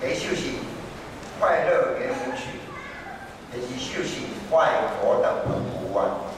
第一首是快乐圆舞曲，第二首是外国的本无啊。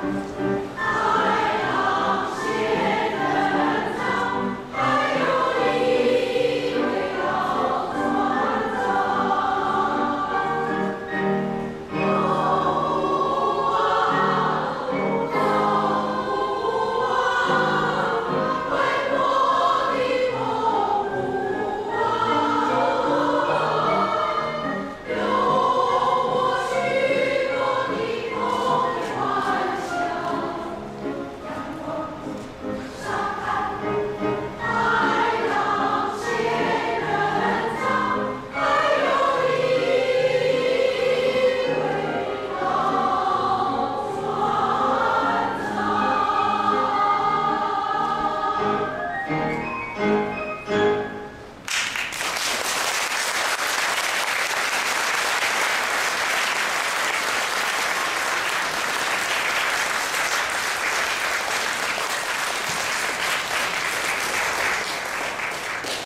啊。